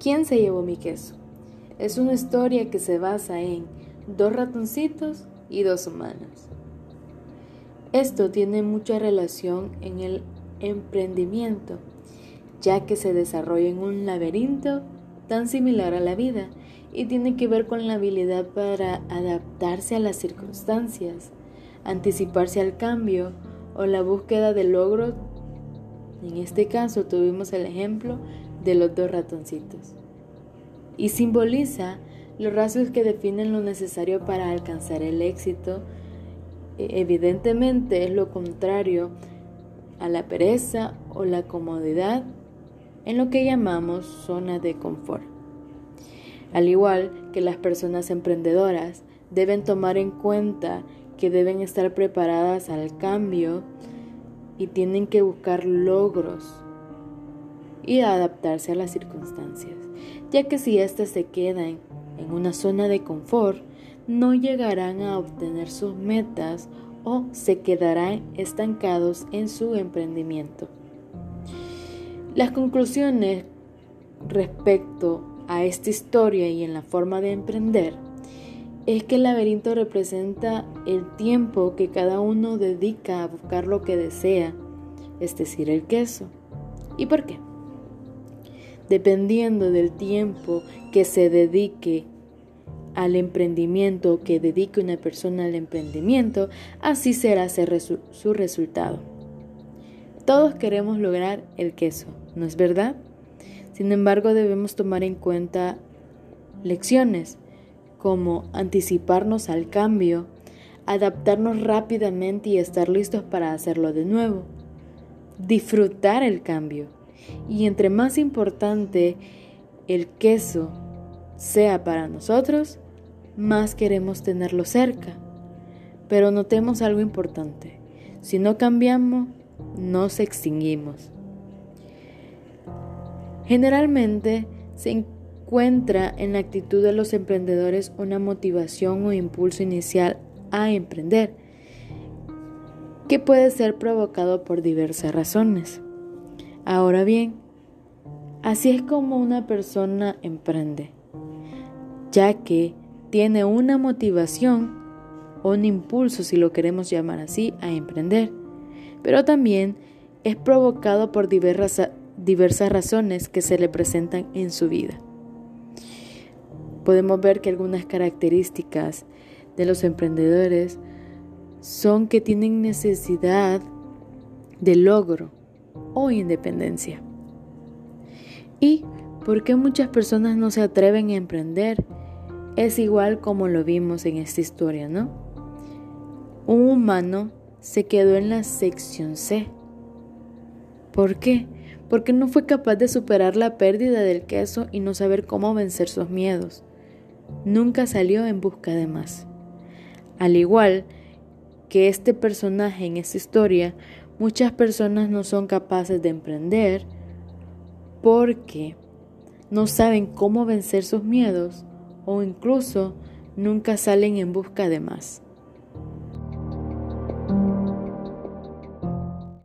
¿Quién se llevó mi queso? Es una historia que se basa en dos ratoncitos y dos humanos. Esto tiene mucha relación en el emprendimiento, ya que se desarrolla en un laberinto tan similar a la vida y tiene que ver con la habilidad para adaptarse a las circunstancias, anticiparse al cambio o la búsqueda de logros. En este caso tuvimos el ejemplo de los dos ratoncitos. Y simboliza los rasgos que definen lo necesario para alcanzar el éxito. E, evidentemente es lo contrario a la pereza o la comodidad en lo que llamamos zona de confort. Al igual que las personas emprendedoras deben tomar en cuenta que deben estar preparadas al cambio y tienen que buscar logros y adaptarse a las circunstancias, ya que si éstas se quedan en una zona de confort, no llegarán a obtener sus metas o se quedarán estancados en su emprendimiento. Las conclusiones respecto a esta historia y en la forma de emprender es que el laberinto representa el tiempo que cada uno dedica a buscar lo que desea, es decir, el queso. ¿Y por qué? Dependiendo del tiempo que se dedique al emprendimiento, que dedique una persona al emprendimiento, así será su resultado. Todos queremos lograr el queso, ¿no es verdad? Sin embargo, debemos tomar en cuenta lecciones como anticiparnos al cambio, adaptarnos rápidamente y estar listos para hacerlo de nuevo, disfrutar el cambio y entre más importante el queso sea para nosotros, más queremos tenerlo cerca. Pero notemos algo importante, si no cambiamos, nos extinguimos. Generalmente se encuentra en la actitud de los emprendedores una motivación o impulso inicial a emprender, que puede ser provocado por diversas razones. Ahora bien, así es como una persona emprende, ya que tiene una motivación o un impulso, si lo queremos llamar así, a emprender, pero también es provocado por diversas, diversas razones que se le presentan en su vida. Podemos ver que algunas características de los emprendedores son que tienen necesidad de logro o independencia. ¿Y por qué muchas personas no se atreven a emprender? Es igual como lo vimos en esta historia, ¿no? Un humano se quedó en la sección C. ¿Por qué? porque no fue capaz de superar la pérdida del queso y no saber cómo vencer sus miedos. Nunca salió en busca de más. Al igual que este personaje en esta historia, muchas personas no son capaces de emprender porque no saben cómo vencer sus miedos o incluso nunca salen en busca de más.